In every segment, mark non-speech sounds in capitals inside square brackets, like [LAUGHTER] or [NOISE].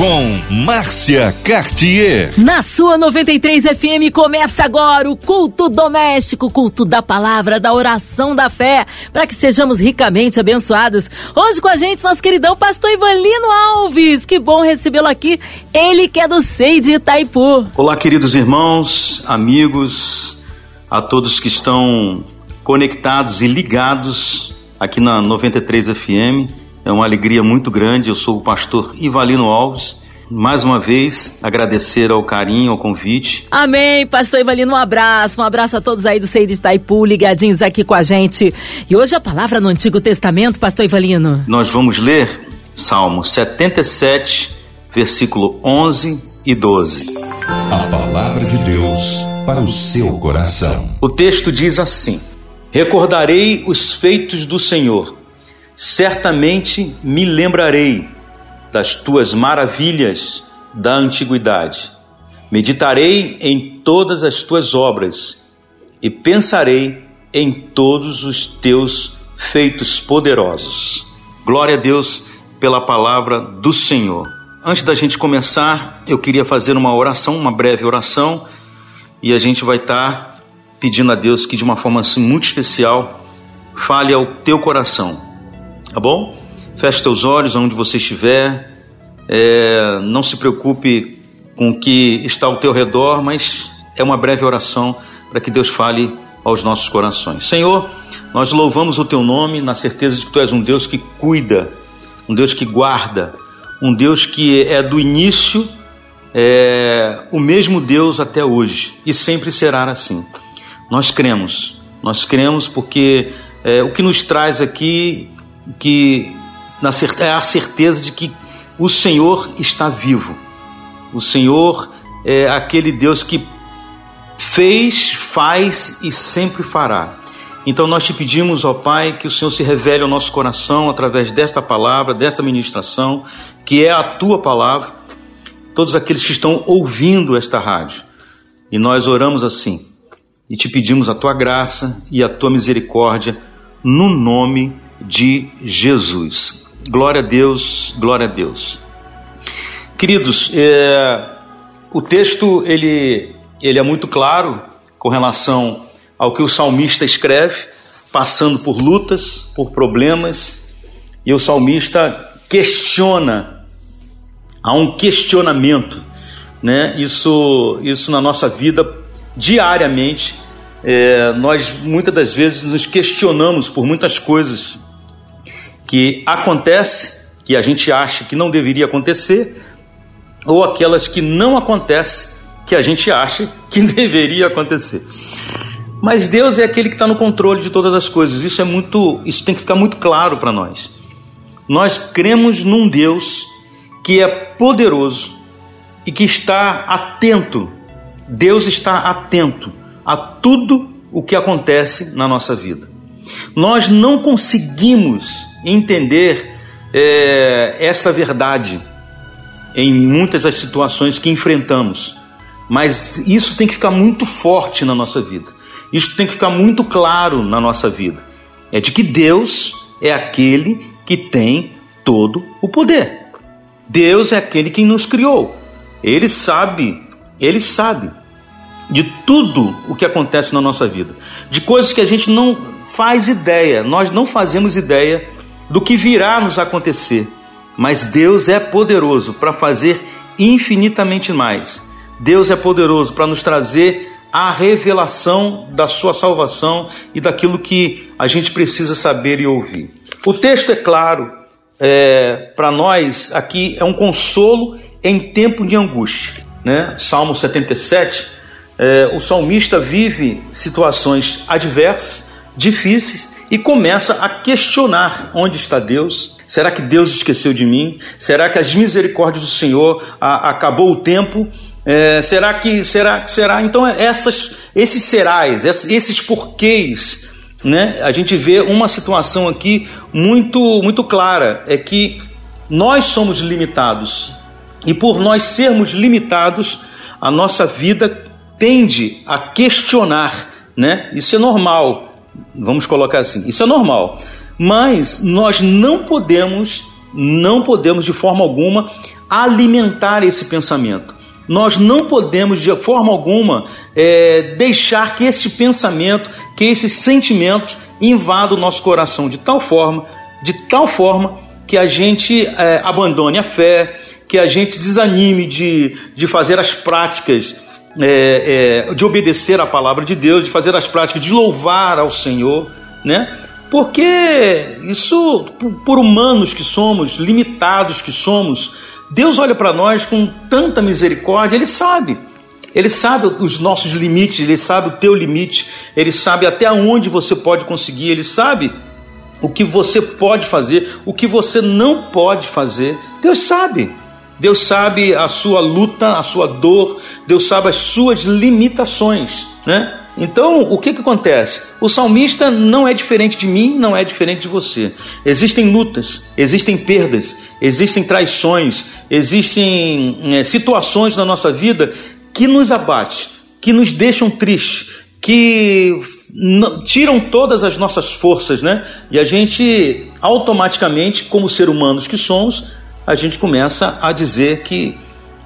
Com Márcia Cartier. Na sua 93 FM começa agora o culto doméstico, culto da palavra, da oração da fé, para que sejamos ricamente abençoados. Hoje com a gente, nosso queridão pastor Ivanlino Alves. Que bom recebê-lo aqui. Ele que é do SEI de Itaipu. Olá, queridos irmãos, amigos, a todos que estão conectados e ligados aqui na 93 FM. É uma alegria muito grande. Eu sou o pastor Ivalino Alves. Mais uma vez, agradecer ao carinho, ao convite. Amém, pastor Ivalino, um abraço, um abraço a todos aí do Seio de Itaipu, ligadinhos aqui com a gente. E hoje a palavra no Antigo Testamento, pastor Ivalino. Nós vamos ler Salmo 77, versículo 11 e 12. A palavra de Deus para o seu coração. O texto diz assim: Recordarei os feitos do Senhor certamente me lembrarei das tuas maravilhas da antiguidade. Meditarei em todas as tuas obras e pensarei em todos os teus feitos poderosos. Glória a Deus pela palavra do Senhor. Antes da gente começar, eu queria fazer uma oração, uma breve oração, e a gente vai estar pedindo a Deus que de uma forma assim muito especial fale ao teu coração Tá bom? Feche teus olhos onde você estiver. É, não se preocupe com o que está ao teu redor, mas é uma breve oração para que Deus fale aos nossos corações. Senhor, nós louvamos o teu nome na certeza de que tu és um Deus que cuida, um Deus que guarda, um Deus que é do início é, o mesmo Deus até hoje e sempre será assim. Nós cremos, nós cremos porque é, o que nos traz aqui que é a certeza de que o Senhor está vivo. O Senhor é aquele Deus que fez, faz e sempre fará. Então nós te pedimos, ó Pai, que o Senhor se revele ao nosso coração através desta palavra, desta ministração, que é a tua palavra, todos aqueles que estão ouvindo esta rádio. E nós oramos assim, e te pedimos a tua graça e a tua misericórdia, no nome de de Jesus. Glória a Deus, glória a Deus. Queridos, é, o texto ele, ele é muito claro com relação ao que o salmista escreve, passando por lutas, por problemas, e o salmista questiona, há um questionamento, né? Isso, isso na nossa vida diariamente. É, nós muitas das vezes nos questionamos por muitas coisas que acontece, que a gente acha que não deveria acontecer, ou aquelas que não acontecem, que a gente acha que [LAUGHS] deveria acontecer. Mas Deus é aquele que está no controle de todas as coisas. Isso é muito, isso tem que ficar muito claro para nós. Nós cremos num Deus que é poderoso e que está atento. Deus está atento a tudo o que acontece na nossa vida. Nós não conseguimos entender é, esta verdade em muitas das situações que enfrentamos. Mas isso tem que ficar muito forte na nossa vida. Isso tem que ficar muito claro na nossa vida. É de que Deus é aquele que tem todo o poder. Deus é aquele que nos criou. Ele sabe, ele sabe de tudo o que acontece na nossa vida, de coisas que a gente não faz ideia, nós não fazemos ideia do que virá nos acontecer, mas Deus é poderoso para fazer infinitamente mais. Deus é poderoso para nos trazer a revelação da sua salvação e daquilo que a gente precisa saber e ouvir. O texto é claro, é, para nós aqui é um consolo em tempo de angústia. Né? Salmo 77, é, o salmista vive situações adversas, difíceis, e começa a questionar onde está Deus. Será que Deus esqueceu de mim? Será que as misericórdias do Senhor a, acabou o tempo? É, será que será será então essas esses serais esses porquês né a gente vê uma situação aqui muito muito clara é que nós somos limitados e por nós sermos limitados a nossa vida tende a questionar, né? Isso é normal. Vamos colocar assim. Isso é normal. Mas nós não podemos, não podemos de forma alguma alimentar esse pensamento. Nós não podemos de forma alguma é, deixar que esse pensamento, que esses sentimentos invadam o nosso coração de tal forma, de tal forma que a gente é, abandone a fé, que a gente desanime de, de fazer as práticas, é, é, de obedecer à palavra de Deus, de fazer as práticas, de louvar ao Senhor, né? Porque isso, por humanos que somos, limitados que somos, Deus olha para nós com tanta misericórdia, Ele sabe. Ele sabe os nossos limites, Ele sabe o teu limite, Ele sabe até onde você pode conseguir, Ele sabe o que você pode fazer, o que você não pode fazer. Deus sabe. Deus sabe a sua luta, a sua dor, Deus sabe as suas limitações, né? Então, o que, que acontece? O salmista não é diferente de mim, não é diferente de você. Existem lutas, existem perdas, existem traições, existem é, situações na nossa vida que nos abatem, que nos deixam tristes, que tiram todas as nossas forças, né? E a gente automaticamente, como ser humanos que somos, a gente começa a dizer que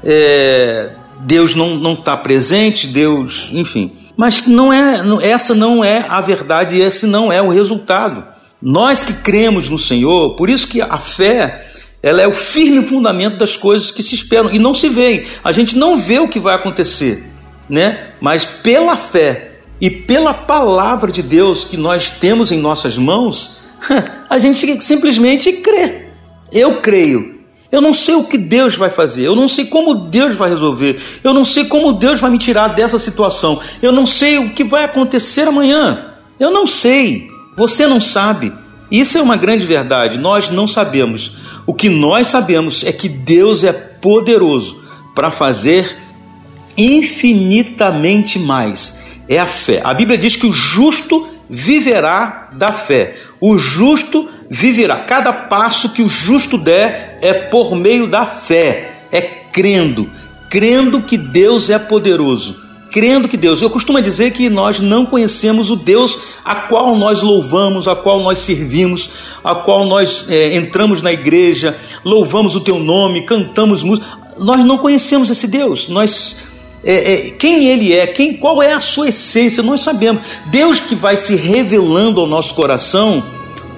é, Deus não está presente, Deus, enfim. Mas não é, essa não é a verdade, esse não é o resultado. Nós que cremos no Senhor, por isso que a fé ela é o firme fundamento das coisas que se esperam e não se vê. A gente não vê o que vai acontecer, né? Mas pela fé e pela palavra de Deus que nós temos em nossas mãos, [LAUGHS] a gente simplesmente crê. Eu creio eu não sei o que Deus vai fazer, eu não sei como Deus vai resolver, eu não sei como Deus vai me tirar dessa situação, eu não sei o que vai acontecer amanhã. Eu não sei, você não sabe. Isso é uma grande verdade, nós não sabemos. O que nós sabemos é que Deus é poderoso para fazer infinitamente mais. É a fé. A Bíblia diz que o justo viverá da fé. O justo viverá. Cada passo que o justo der é por meio da fé, é crendo, crendo que Deus é poderoso, crendo que Deus. Eu costumo dizer que nós não conhecemos o Deus a qual nós louvamos, a qual nós servimos, a qual nós é, entramos na igreja, louvamos o Teu nome, cantamos música. Nós não conhecemos esse Deus. Nós é, é, quem ele é, quem, qual é a sua essência, nós sabemos. Deus que vai se revelando ao nosso coração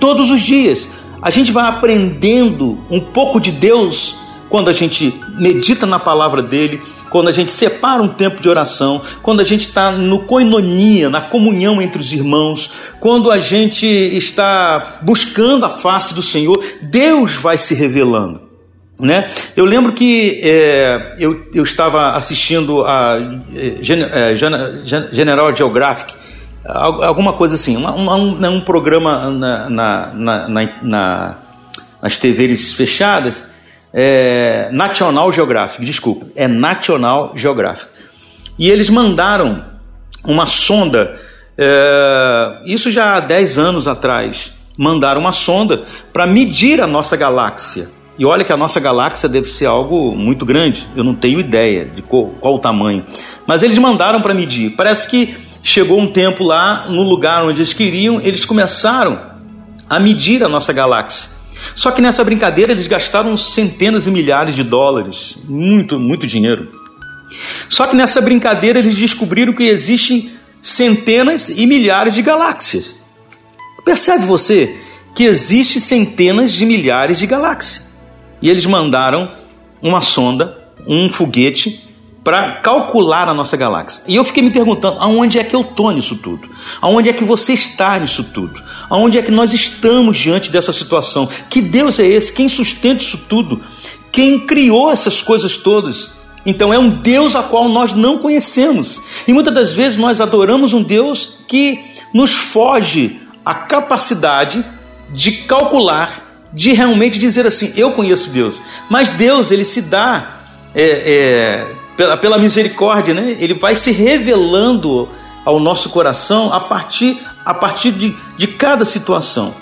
todos os dias. A gente vai aprendendo um pouco de Deus quando a gente medita na palavra dele, quando a gente separa um tempo de oração, quando a gente está no coinonia, na comunhão entre os irmãos, quando a gente está buscando a face do Senhor, Deus vai se revelando. Né? Eu lembro que é, eu, eu estava assistindo a é, é General Geographic alguma coisa assim, um, um, né, um programa na, na, na, na, nas TVs fechadas, é, National Geographic, desculpa, é National Geographic. E eles mandaram uma sonda, é, isso já há 10 anos atrás, mandaram uma sonda para medir a nossa galáxia. E olha que a nossa galáxia deve ser algo muito grande, eu não tenho ideia de qual, qual o tamanho. Mas eles mandaram para medir. Parece que chegou um tempo lá, no lugar onde eles queriam, eles começaram a medir a nossa galáxia. Só que nessa brincadeira eles gastaram centenas e milhares de dólares, muito, muito dinheiro. Só que nessa brincadeira eles descobriram que existem centenas e milhares de galáxias. Percebe você que existem centenas de milhares de galáxias. E eles mandaram uma sonda, um foguete para calcular a nossa galáxia. E eu fiquei me perguntando, aonde é que eu estou nisso tudo? Aonde é que você está nisso tudo? Aonde é que nós estamos diante dessa situação? Que Deus é esse? Quem sustenta isso tudo? Quem criou essas coisas todas? Então é um Deus a qual nós não conhecemos. E muitas das vezes nós adoramos um Deus que nos foge a capacidade de calcular, de realmente dizer assim, eu conheço Deus. Mas Deus, ele se dá é, é, pela, pela misericórdia, né? Ele vai se revelando ao nosso coração a partir, a partir de, de cada situação.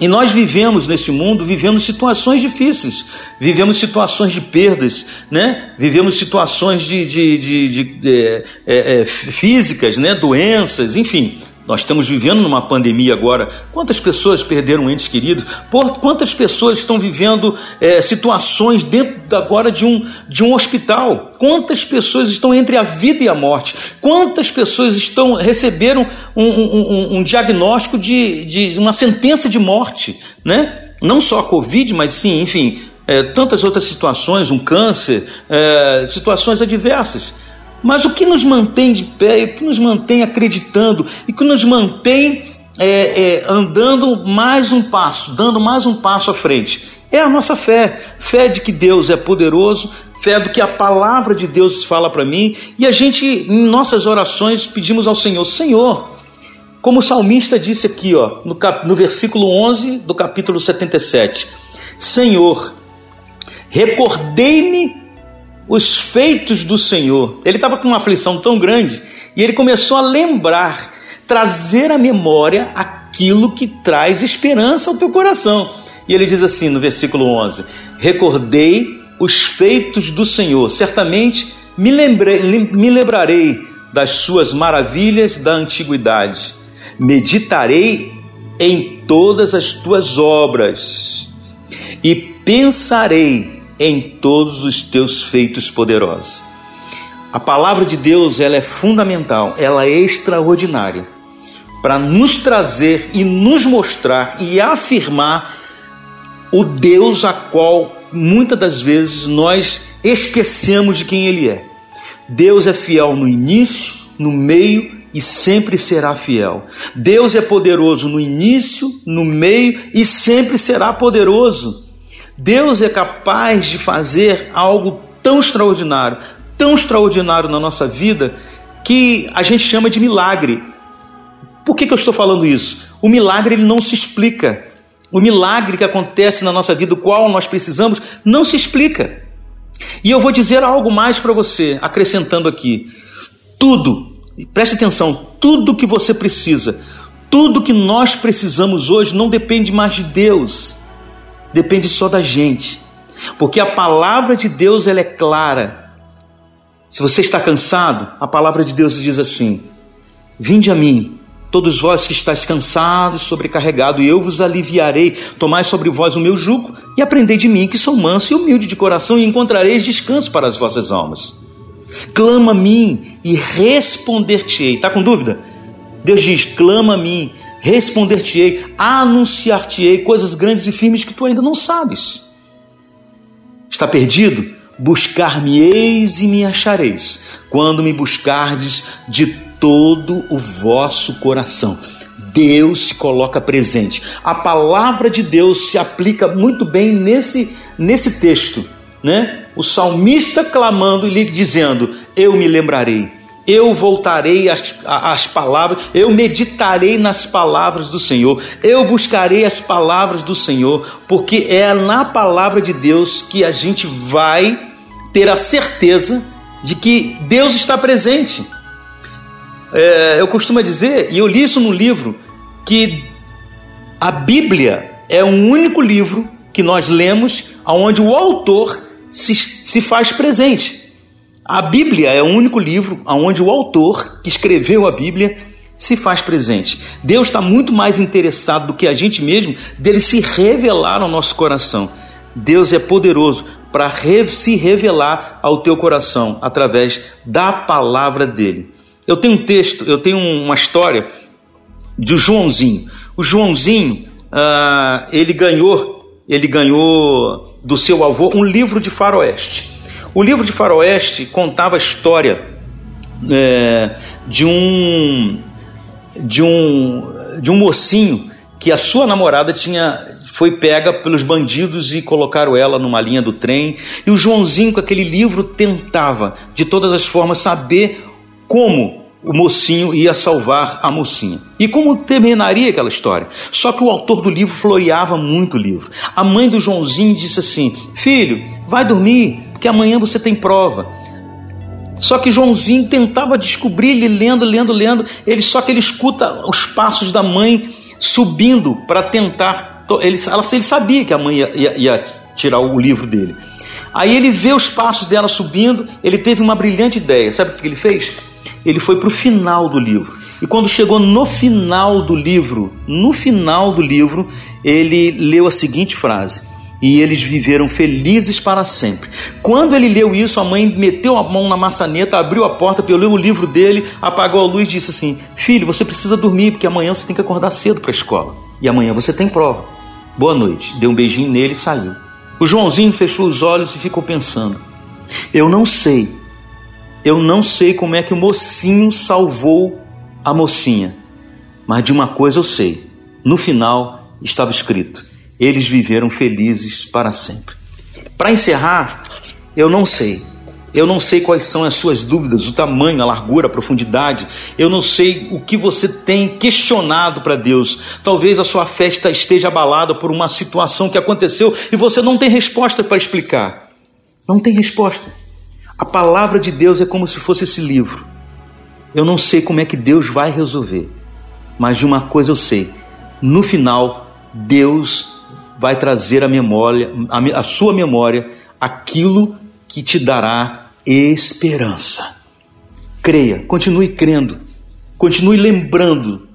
E nós vivemos nesse mundo, vivemos situações difíceis, vivemos situações de perdas, né? vivemos situações de, de, de, de é, é, é, físicas, né? doenças, enfim. Nós estamos vivendo numa pandemia agora. Quantas pessoas perderam entes queridos? Por, quantas pessoas estão vivendo é, situações dentro agora de um, de um hospital? Quantas pessoas estão entre a vida e a morte? Quantas pessoas estão receberam um, um, um diagnóstico de, de uma sentença de morte? Né? Não só a Covid, mas sim, enfim, é, tantas outras situações, um câncer, é, situações adversas. Mas o que nos mantém de pé, o que nos mantém acreditando e que nos mantém é, é, andando mais um passo, dando mais um passo à frente, é a nossa fé. Fé de que Deus é poderoso, fé do que a palavra de Deus fala para mim, e a gente, em nossas orações, pedimos ao Senhor: Senhor, como o salmista disse aqui, ó, no, cap, no versículo 11 do capítulo 77, Senhor, recordei-me os feitos do Senhor. Ele estava com uma aflição tão grande e ele começou a lembrar, trazer à memória aquilo que traz esperança ao teu coração. E ele diz assim no versículo 11: Recordei os feitos do Senhor, certamente me, lembrei, me lembrarei das suas maravilhas da antiguidade, meditarei em todas as tuas obras e pensarei em todos os teus feitos poderosos. A palavra de Deus ela é fundamental, ela é extraordinária para nos trazer e nos mostrar e afirmar o Deus a qual muitas das vezes nós esquecemos de quem Ele é. Deus é fiel no início, no meio e sempre será fiel. Deus é poderoso no início, no meio e sempre será poderoso. Deus é capaz de fazer algo tão extraordinário, tão extraordinário na nossa vida, que a gente chama de milagre. Por que, que eu estou falando isso? O milagre ele não se explica. O milagre que acontece na nossa vida, o qual nós precisamos, não se explica. E eu vou dizer algo mais para você, acrescentando aqui: tudo, preste atenção, tudo que você precisa, tudo que nós precisamos hoje não depende mais de Deus, depende só da gente. Porque a palavra de Deus ela é clara. Se você está cansado, a palavra de Deus diz assim: Vinde a mim, todos vós que estáis cansados, sobrecarregados, e eu vos aliviarei. Tomai sobre vós o meu jugo e aprendei de mim, que sou manso e humilde de coração, e encontrareis descanso para as vossas almas. Clama a mim e responder-te-ei. Está com dúvida? Deus diz: clama a mim responder-te-ei, anunciar-te-ei coisas grandes e firmes que tu ainda não sabes. Está perdido? Buscar-me-eis e me achareis, quando me buscardes de todo o vosso coração. Deus se coloca presente. A palavra de Deus se aplica muito bem nesse, nesse texto, né? O salmista clamando e lhe dizendo: Eu me lembrarei eu voltarei às, às, palavras, eu meditarei nas palavras do Senhor, eu buscarei as palavras do Senhor, porque é na palavra de Deus que a gente vai ter a certeza de que Deus está presente. É, eu costumo dizer, e eu li isso no livro, que a Bíblia é o único livro que nós lemos onde o autor se, se faz presente. A Bíblia é o único livro onde o autor que escreveu a Bíblia se faz presente. Deus está muito mais interessado do que a gente mesmo dele se revelar ao nosso coração. Deus é poderoso para se revelar ao teu coração através da palavra dele. Eu tenho um texto, eu tenho uma história de Joãozinho. O Joãozinho, uh, ele ganhou, ele ganhou do seu avô um livro de faroeste. O livro de Faroeste contava a história é, de um de um de um mocinho que a sua namorada tinha foi pega pelos bandidos e colocaram ela numa linha do trem. E o Joãozinho, com aquele livro, tentava de todas as formas saber como o mocinho ia salvar a mocinha. E como terminaria aquela história? Só que o autor do livro floreava muito o livro. A mãe do Joãozinho disse assim: Filho, vai dormir, porque amanhã você tem prova. Só que Joãozinho tentava descobrir, ele lendo, lendo, lendo, ele só que ele escuta os passos da mãe subindo para tentar Ele, ela, ele sabia que a mãe ia, ia, ia tirar o livro dele. Aí ele vê os passos dela subindo, ele teve uma brilhante ideia. Sabe o que ele fez? Ele foi para o final do livro. E quando chegou no final do livro, no final do livro, ele leu a seguinte frase: E eles viveram felizes para sempre. Quando ele leu isso, a mãe meteu a mão na maçaneta, abriu a porta, pegou o livro dele, apagou a luz e disse assim: Filho, você precisa dormir, porque amanhã você tem que acordar cedo para a escola. E amanhã você tem prova. Boa noite. Deu um beijinho nele e saiu. O Joãozinho fechou os olhos e ficou pensando. Eu não sei. Eu não sei como é que o mocinho salvou a mocinha. Mas de uma coisa eu sei. No final estava escrito: eles viveram felizes para sempre. Para encerrar, eu não sei. Eu não sei quais são as suas dúvidas, o tamanho, a largura, a profundidade. Eu não sei o que você tem questionado para Deus. Talvez a sua festa esteja abalada por uma situação que aconteceu e você não tem resposta para explicar. Não tem resposta. A palavra de Deus é como se fosse esse livro. Eu não sei como é que Deus vai resolver, mas de uma coisa eu sei: no final, Deus vai trazer a memória, a, sua memória, aquilo que te dará esperança. Creia, continue crendo, continue lembrando,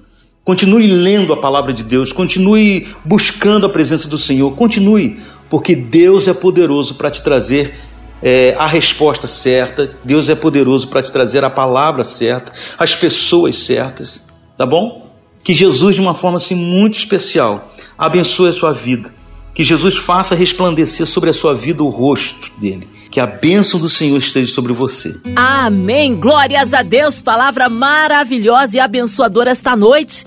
continue lendo a palavra de Deus, continue buscando a presença do Senhor, continue, porque Deus é poderoso para te trazer é, a resposta certa, Deus é poderoso para te trazer a palavra certa, as pessoas certas, tá bom? Que Jesus, de uma forma assim muito especial, abençoe a sua vida, que Jesus faça resplandecer sobre a sua vida o rosto dele que a bênção do Senhor esteja sobre você. Amém. Glórias a Deus. Palavra maravilhosa e abençoadora esta noite.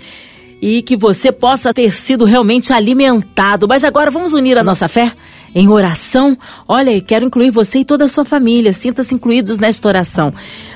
E que você possa ter sido realmente alimentado. Mas agora vamos unir a nossa fé em oração. Olha, quero incluir você e toda a sua família. Sinta-se incluídos nesta oração.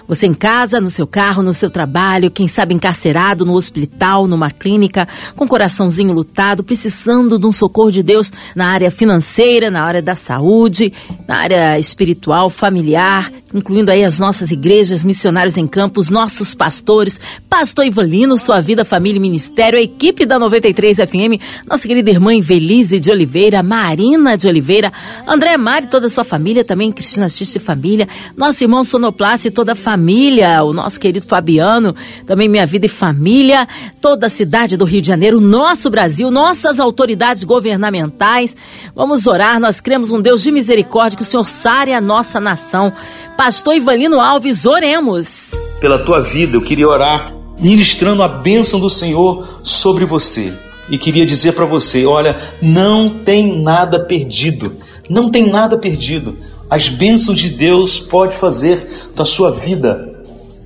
Você em casa, no seu carro, no seu trabalho, quem sabe encarcerado no hospital, numa clínica, com coraçãozinho lutado, precisando de um socorro de Deus na área financeira, na área da saúde, na área espiritual, familiar, incluindo aí as nossas igrejas, missionários em campos, nossos pastores, Pastor Ivalino, sua vida, família e ministério, a equipe da 93 FM, nossa querida irmã Invelise de Oliveira, Marina de Oliveira, André Mari, toda a sua família, também Cristina Xiste família, nosso irmão Sonoplace e toda a família família, o nosso querido Fabiano, também Minha Vida e Família, toda a cidade do Rio de Janeiro, nosso Brasil, nossas autoridades governamentais. Vamos orar, nós cremos um Deus de misericórdia, que o Senhor sare a nossa nação. Pastor Ivanino Alves, oremos. Pela tua vida, eu queria orar, ministrando a bênção do Senhor sobre você. E queria dizer para você: olha, não tem nada perdido, não tem nada perdido as bênçãos de Deus pode fazer da sua vida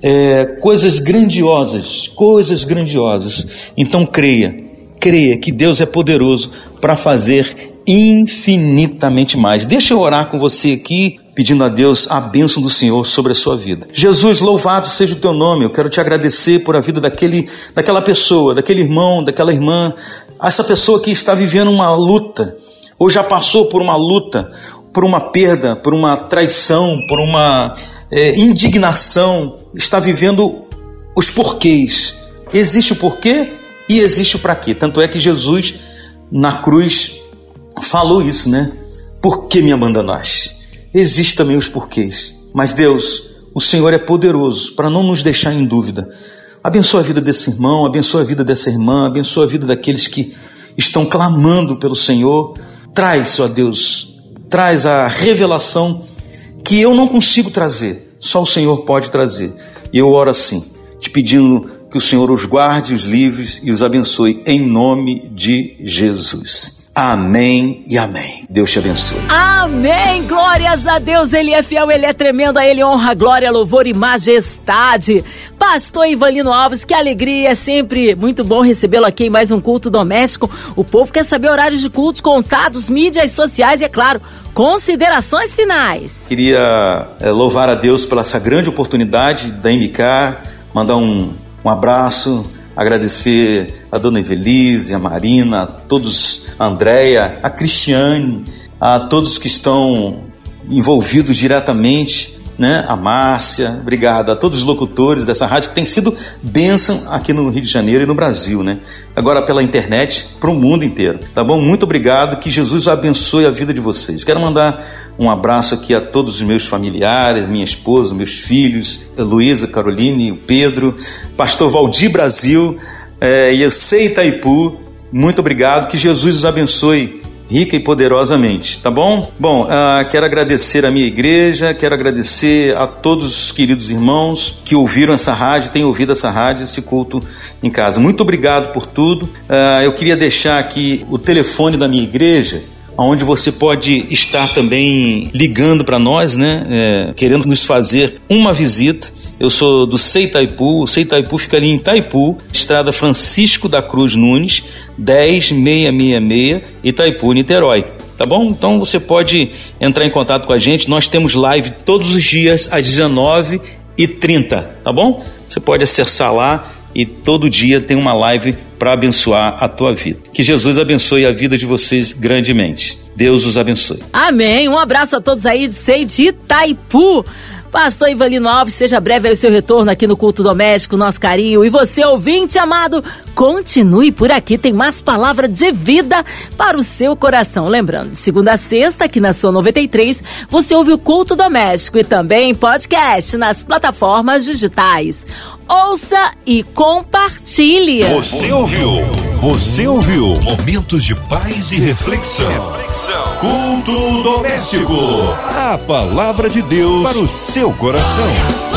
é, coisas grandiosas, coisas grandiosas. Então creia, creia que Deus é poderoso para fazer infinitamente mais. Deixa eu orar com você aqui, pedindo a Deus a bênção do Senhor sobre a sua vida. Jesus, louvado seja o teu nome. Eu quero te agradecer por a vida daquele, daquela pessoa, daquele irmão, daquela irmã, essa pessoa que está vivendo uma luta ou já passou por uma luta, por uma perda, por uma traição, por uma é, indignação, está vivendo os porquês. Existe o porquê e existe o para quê. Tanto é que Jesus, na cruz, falou isso, né? Por que me abandonaste? Existem também os porquês. Mas Deus, o Senhor é poderoso para não nos deixar em dúvida. Abençoa a vida desse irmão, abençoa a vida dessa irmã, abençoa a vida daqueles que estão clamando pelo Senhor. Traz, ó Deus, traz a revelação que eu não consigo trazer, só o Senhor pode trazer. E eu oro assim, te pedindo que o Senhor os guarde, os livres e os abençoe em nome de Jesus. Amém e amém. Deus te abençoe. Amém. Glórias a Deus. Ele é fiel, ele é tremendo. A ele honra, glória, louvor e majestade. Pastor Ivanino Alves, que alegria. É sempre muito bom recebê-lo aqui em mais um culto doméstico. O povo quer saber horários de cultos, contados, mídias sociais e, é claro, considerações finais. Queria é, louvar a Deus pela essa grande oportunidade da MK, mandar um, um abraço agradecer a dona Evelise, a Marina, a todos, a Andréia, a Cristiane, a todos que estão envolvidos diretamente né? A Márcia, obrigado a todos os locutores dessa rádio que tem sido bênção aqui no Rio de Janeiro e no Brasil, né? Agora pela internet para o mundo inteiro, tá bom? Muito obrigado, que Jesus abençoe a vida de vocês. Quero mandar um abraço aqui a todos os meus familiares, minha esposa, meus filhos, a Luísa, Caroline, o Pedro, Pastor Valdir Brasil é, e eu sei Itaipu. Muito obrigado, que Jesus os abençoe rica e poderosamente, tá bom? Bom, uh, quero agradecer a minha igreja, quero agradecer a todos os queridos irmãos que ouviram essa rádio, têm ouvido essa rádio, esse culto em casa. Muito obrigado por tudo. Uh, eu queria deixar aqui o telefone da minha igreja, onde você pode estar também ligando para nós, né? É, querendo nos fazer uma visita. Eu sou do Seitaipu, Seitaipu fica ali em Itaipu, Estrada Francisco da Cruz Nunes, 10666, Itaipu, Niterói. Tá bom? Então você pode entrar em contato com a gente. Nós temos live todos os dias às 19h30, tá bom? Você pode acessar lá e todo dia tem uma live para abençoar a tua vida. Que Jesus abençoe a vida de vocês grandemente. Deus os abençoe. Amém. Um abraço a todos aí de Sei de Itaipu. Pastor Ivanino Alves, seja breve aí o seu retorno aqui no Culto Doméstico, nosso carinho. E você, ouvinte amado, continue por aqui, tem mais palavra de vida para o seu coração. Lembrando, de segunda a sexta, aqui na sua 93, você ouve o Culto Doméstico e também podcast nas plataformas digitais. Ouça e compartilhe. Você ouviu? Você ouviu? Momentos de paz e reflexão. reflexão. Culto doméstico. A palavra de Deus para o seu coração.